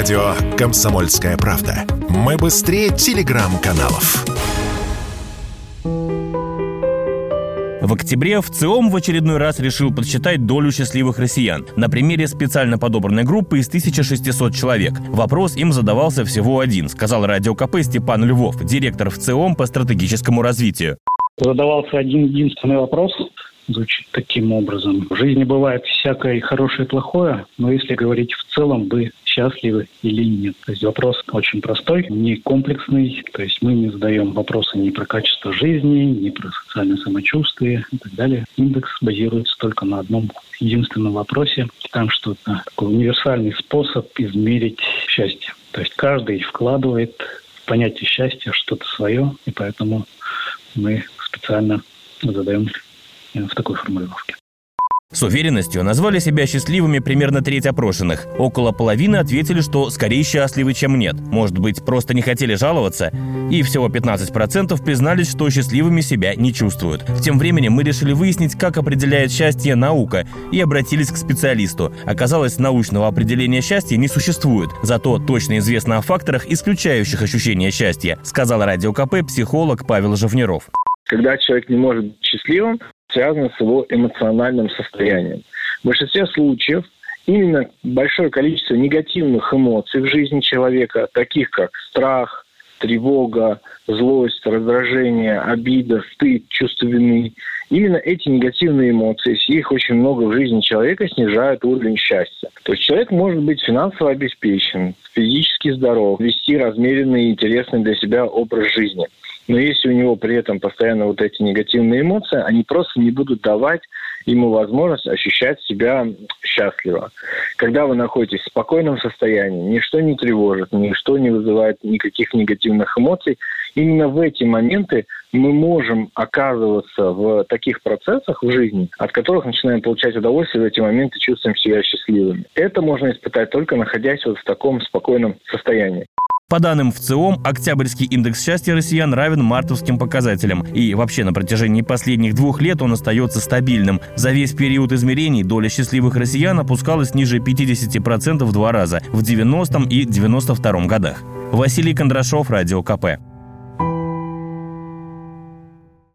Радио «Комсомольская правда». Мы быстрее телеграм-каналов. В октябре в ЦИОМ в очередной раз решил подсчитать долю счастливых россиян на примере специально подобранной группы из 1600 человек. Вопрос им задавался всего один, сказал радио КП Степан Львов, директор в ЦИОМ по стратегическому развитию. Задавался один единственный вопрос, звучит таким образом. В жизни бывает всякое и хорошее, и плохое, но если говорить в целом, вы счастливы или нет. То есть вопрос очень простой, не комплексный. То есть мы не задаем вопросы ни про качество жизни, ни про социальное самочувствие и так далее. Индекс базируется только на одном единственном вопросе. Там что это такой универсальный способ измерить счастье. То есть каждый вкладывает в понятие счастья что-то свое, и поэтому мы специально задаем в такой формулировке. С уверенностью назвали себя счастливыми примерно треть опрошенных. Около половины ответили, что скорее счастливы, чем нет. Может быть, просто не хотели жаловаться? И всего 15% признались, что счастливыми себя не чувствуют. Тем временем мы решили выяснить, как определяет счастье наука, и обратились к специалисту. Оказалось, научного определения счастья не существует. Зато точно известно о факторах, исключающих ощущение счастья, сказал Радио КП психолог Павел Живниров. Когда человек не может быть счастливым, связано с его эмоциональным состоянием. В большинстве случаев именно большое количество негативных эмоций в жизни человека, таких как страх, тревога, злость, раздражение, обида, стыд, чувство вины. Именно эти негативные эмоции, их очень много в жизни человека, снижают уровень счастья. То есть человек может быть финансово обеспечен, физически здоров, вести размеренный и интересный для себя образ жизни – но если у него при этом постоянно вот эти негативные эмоции, они просто не будут давать ему возможность ощущать себя счастливо. Когда вы находитесь в спокойном состоянии, ничто не тревожит, ничто не вызывает никаких негативных эмоций, именно в эти моменты мы можем оказываться в таких процессах в жизни, от которых начинаем получать удовольствие, в эти моменты чувствуем себя счастливыми. Это можно испытать только находясь вот в таком спокойном состоянии. По данным в ЦИОМ, октябрьский индекс счастья россиян равен мартовским показателям. И вообще на протяжении последних двух лет он остается стабильным. За весь период измерений доля счастливых россиян опускалась ниже 50% в два раза – в 90-м и 92-м годах. Василий Кондрашов, Радио КП.